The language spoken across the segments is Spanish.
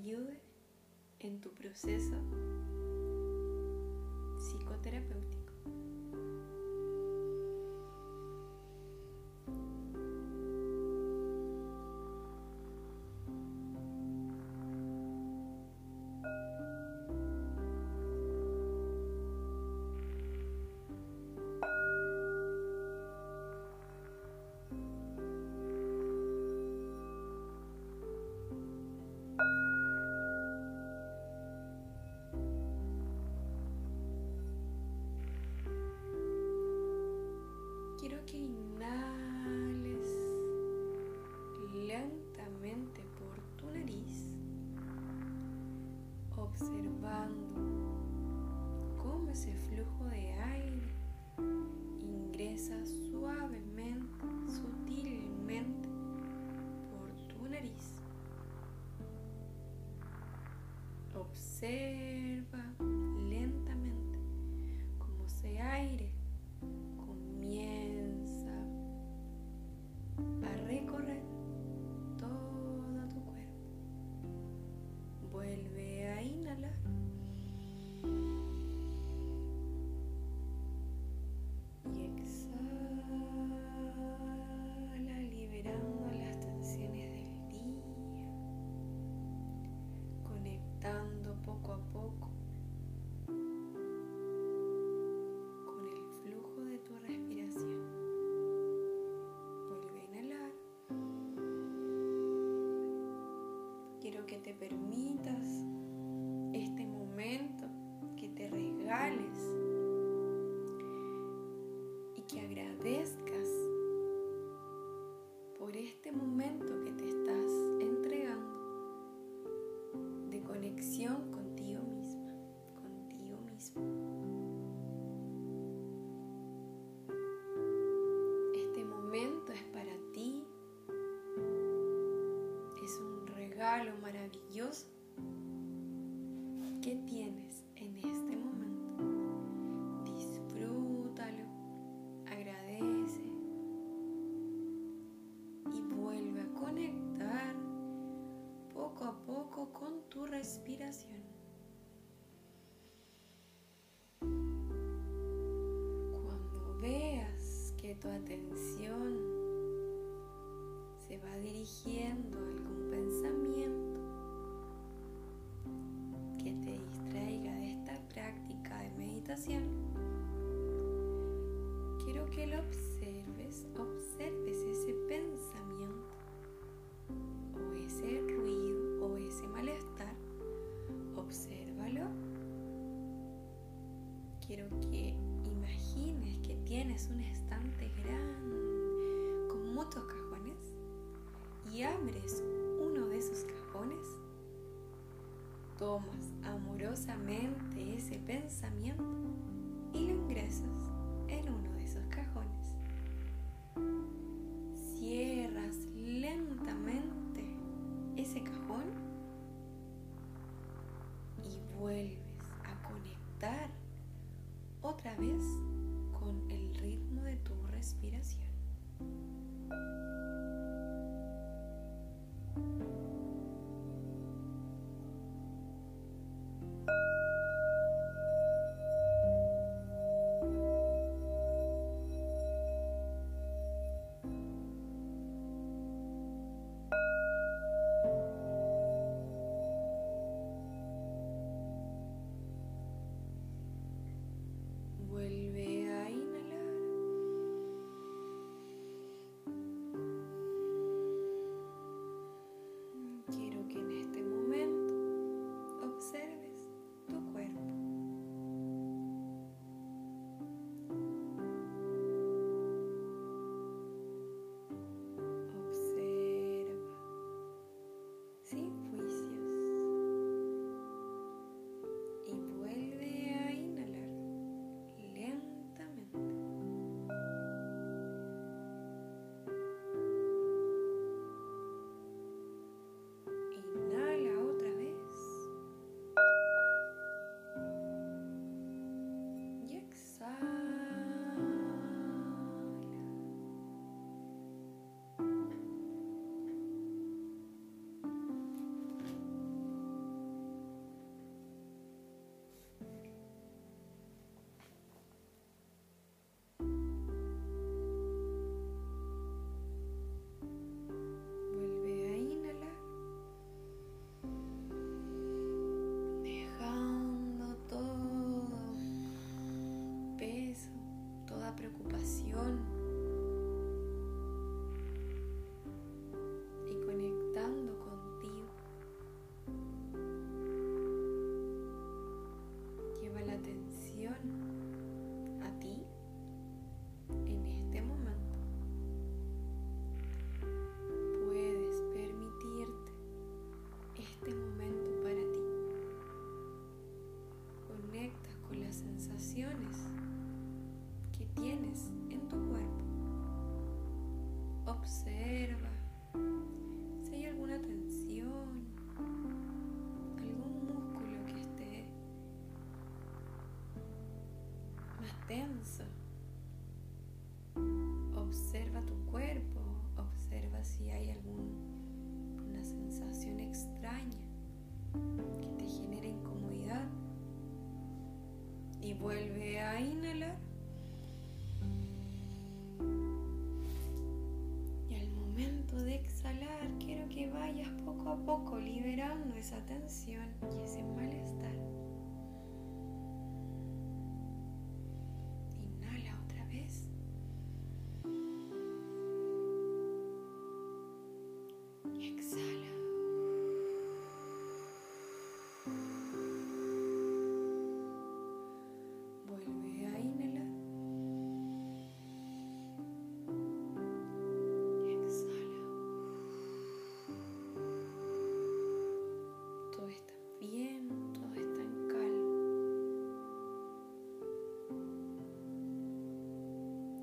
ayude en tu proceso psicoterapéutico. Observa te permitas tu atención se va dirigiendo a algún pensamiento que te distraiga de esta práctica de meditación, quiero que lo observes, observes ese pensamiento o ese ruido o ese malestar, obsérvalo. Quiero que tienes un estante grande con muchos cajones y abres uno de esos cajones, tomas amorosamente ese pensamiento y lo ingresas en uno Observa tu cuerpo, observa si hay alguna sensación extraña que te genera incomodidad y vuelve a inhalar. Y al momento de exhalar, quiero que vayas poco a poco liberando esa tensión y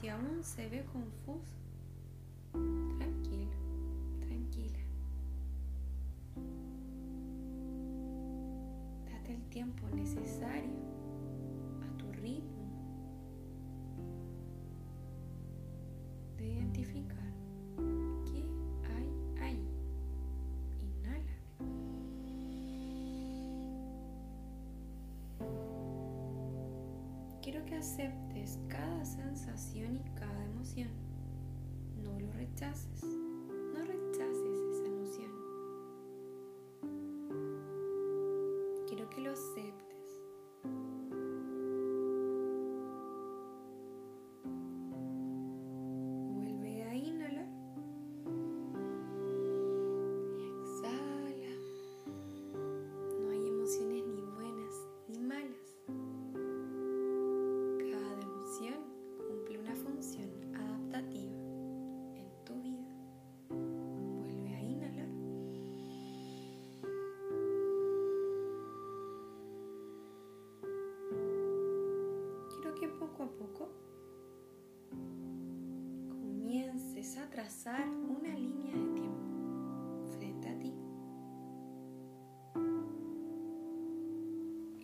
si aún se ve confuso, tranquilo, tranquila. Date el tiempo necesario a tu ritmo identificar qué hay ahí. Inhala. Quiero que aceptes cada sensación trazar una línea de tiempo frente a ti.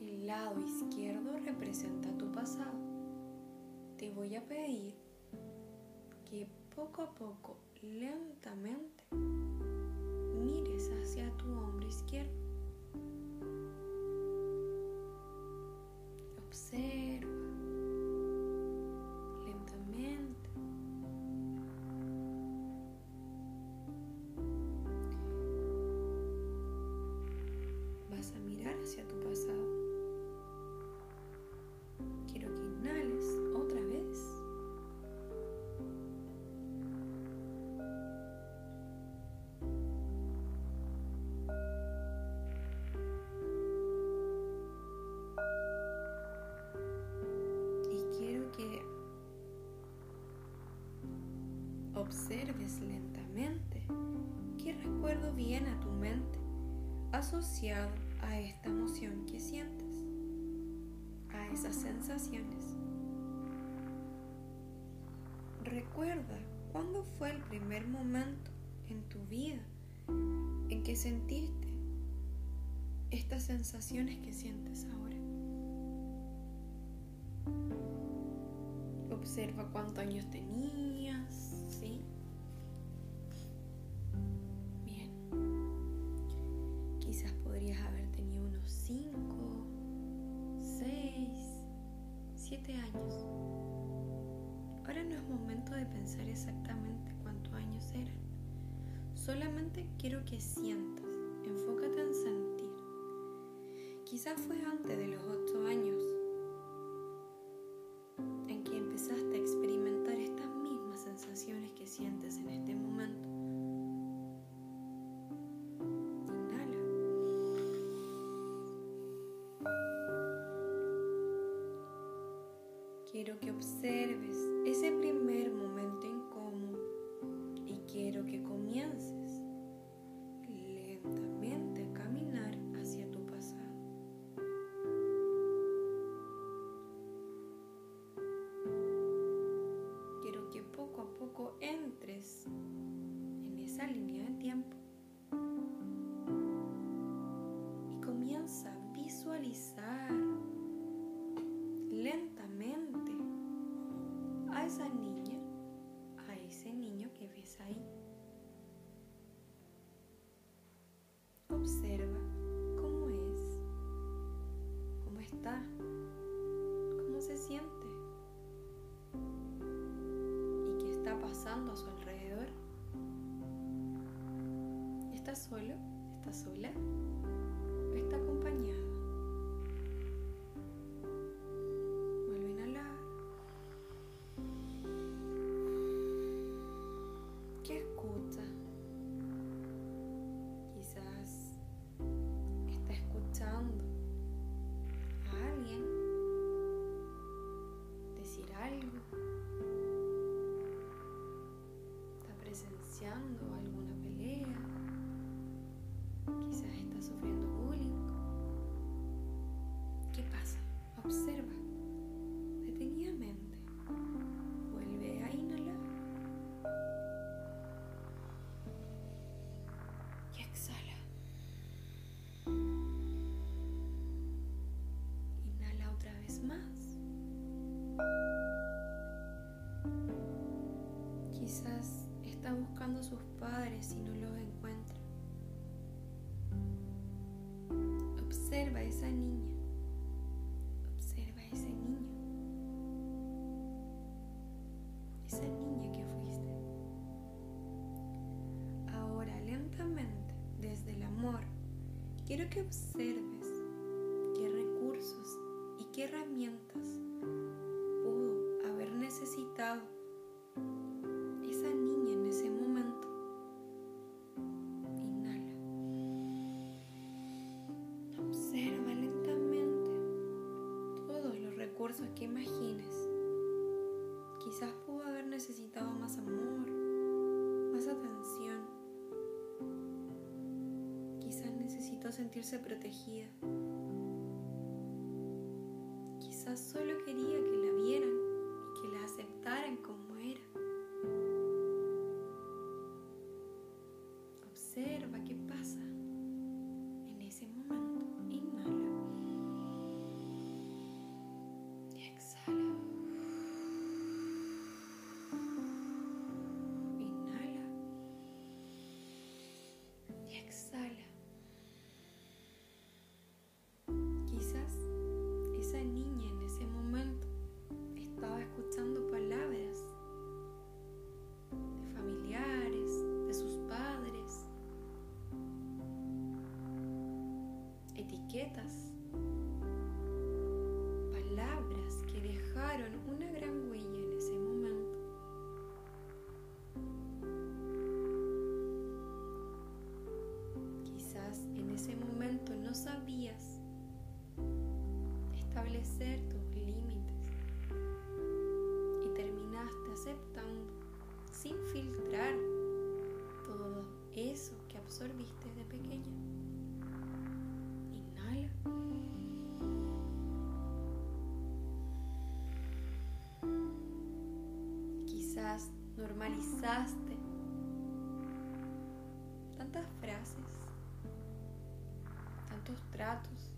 El lado izquierdo representa tu pasado. Te voy a pedir que poco a poco, lentamente, mires hacia tu hombro izquierdo. Observes lentamente qué recuerdo viene a tu mente asociado a esta emoción que sientes, a esas sensaciones. Recuerda cuándo fue el primer momento en tu vida en que sentiste estas sensaciones que sientes ahora. Observa cuántos años tenías, ¿sí? Bien. Quizás podrías haber tenido unos 5, 6, 7 años. Ahora no es momento de pensar exactamente cuántos años eran. Solamente quiero que sientas, enfócate en sentir. Quizás fue antes de los 8 años Que observes ese primer momento incómodo y quiero que comiences a su alrededor. ¿Está solo? ¿Está sola? ¿O está acompañada? Vuelve a inhalar. ¿Qué escucha? Sus padres y no los encuentra. Observa a esa niña. Observa ese niño. Esa niña que fuiste. Ahora lentamente, desde el amor, quiero que observes qué recursos y qué herramientas sentirse protegida. Normalizaste tantas frases, tantos tratos,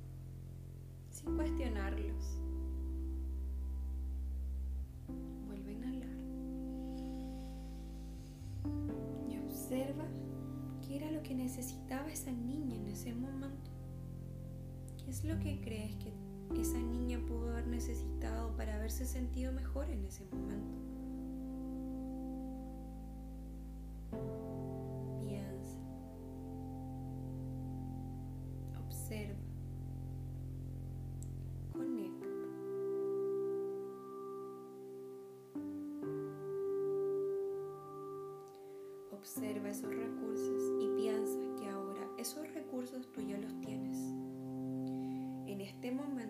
sin cuestionarlos. Vuelve a inhalar. Y observa qué era lo que necesitaba esa niña en ese momento. ¿Qué es lo que crees que esa niña pudo haber necesitado para haberse sentido mejor en ese momento? Este momento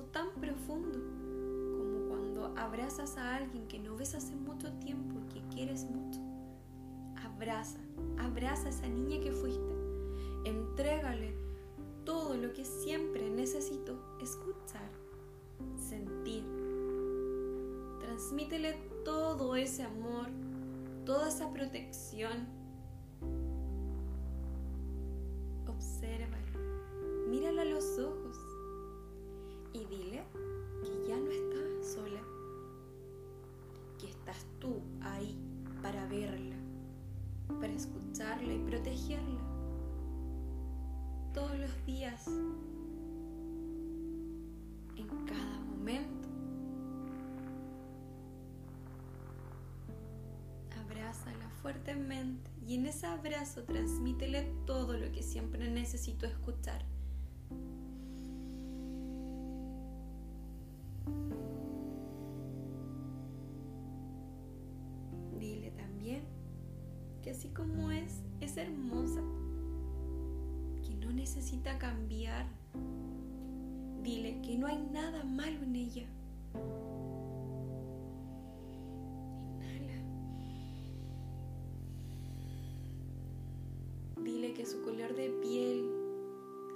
tan profundo como cuando abrazas a alguien que no ves hace mucho tiempo y que quieres mucho. Abraza, abraza a esa niña que fuiste. Entrégale todo lo que siempre necesito escuchar, sentir. Transmítele todo ese amor, toda esa protección. Obsérvala, mírala a los ojos dile que ya no estás sola, que estás tú ahí para verla, para escucharla y protegerla todos los días, en cada momento. Abrázala fuertemente y en ese abrazo transmítele todo lo que siempre necesito escuchar. Que su color de piel,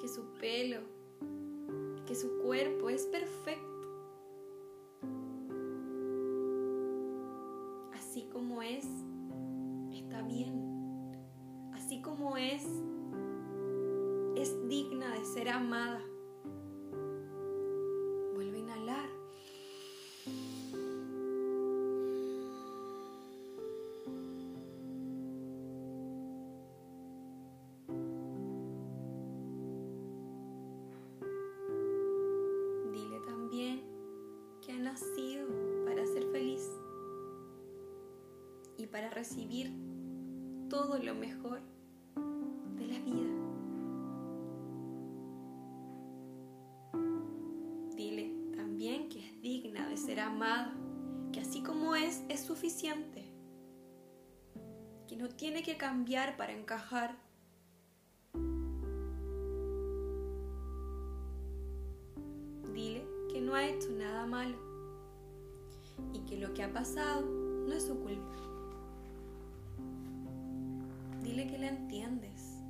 que su pelo, que su cuerpo es perfecto. Así como es, está bien. Así como es, es digna de ser amada. Recibir todo lo mejor de la vida. Dile también que es digna de ser amada, que así como es, es suficiente, que no tiene que cambiar para encajar. Dile que no ha hecho nada malo y que lo que ha pasado no es su culpa. Que la entiendes,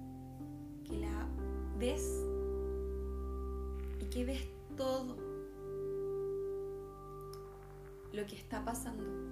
que la ves y que ves todo lo que está pasando.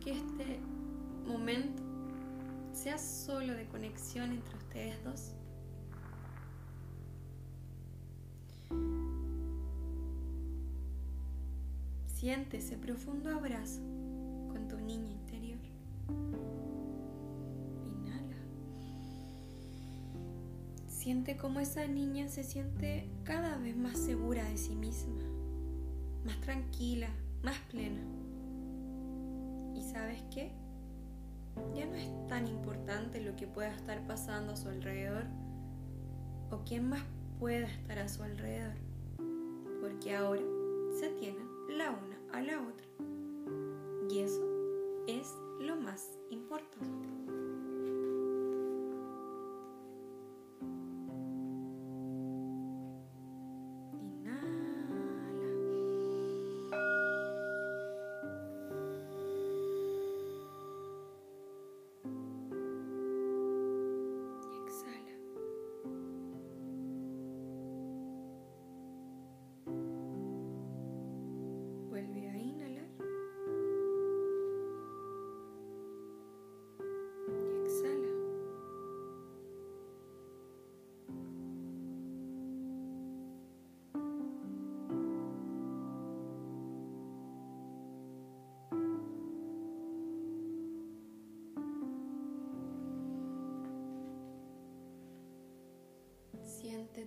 Que este momento sea solo de conexión entre ustedes dos. Siente ese profundo abrazo con tu niña interior. Inhala. Siente cómo esa niña se siente cada vez más segura de sí misma, más tranquila, más plena. ¿Y sabes qué? Ya no es tan importante lo que pueda estar pasando a su alrededor o quién más pueda estar a su alrededor, porque ahora se tienen la una a la otra. Y eso es lo más importante.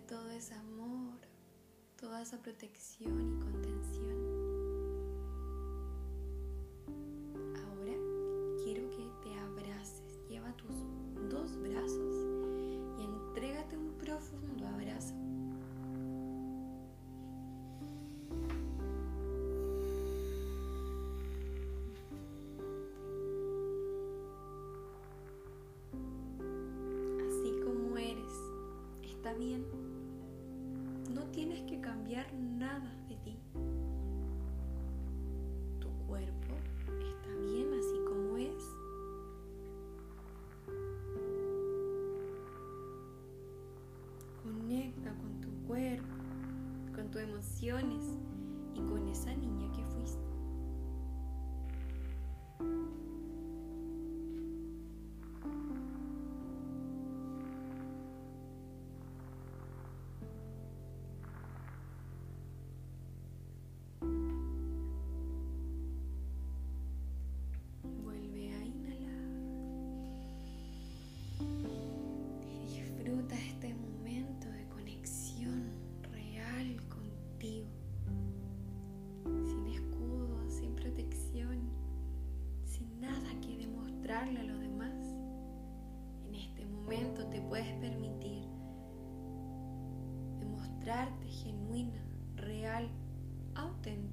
Todo ese amor, toda esa protección y contención. Ahora quiero que te abraces, lleva tus dos brazos y entrégate un profundo abrazo. Así como eres, está bien cambiar nada de ti. Tu cuerpo está bien así como es. Conecta con tu cuerpo, con tus emociones y con esa niña puedes permitir demostrarte genuina, real, auténtica.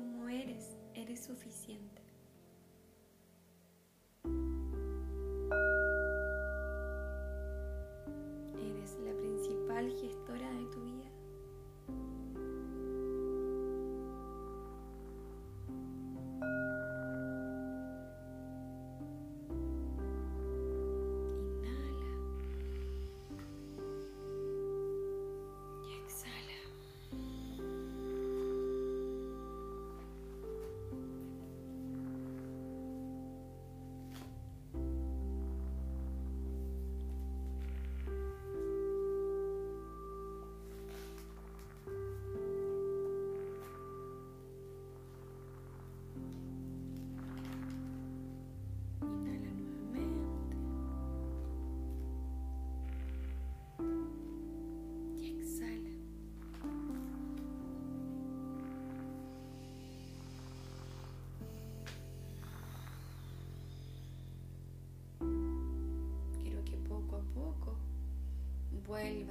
Suficiente. Eres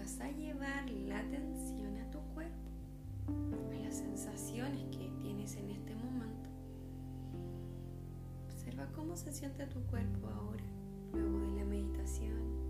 vuelvas a llevar la atención a tu cuerpo, a las sensaciones que tienes en este momento. Observa cómo se siente tu cuerpo ahora, luego de la meditación.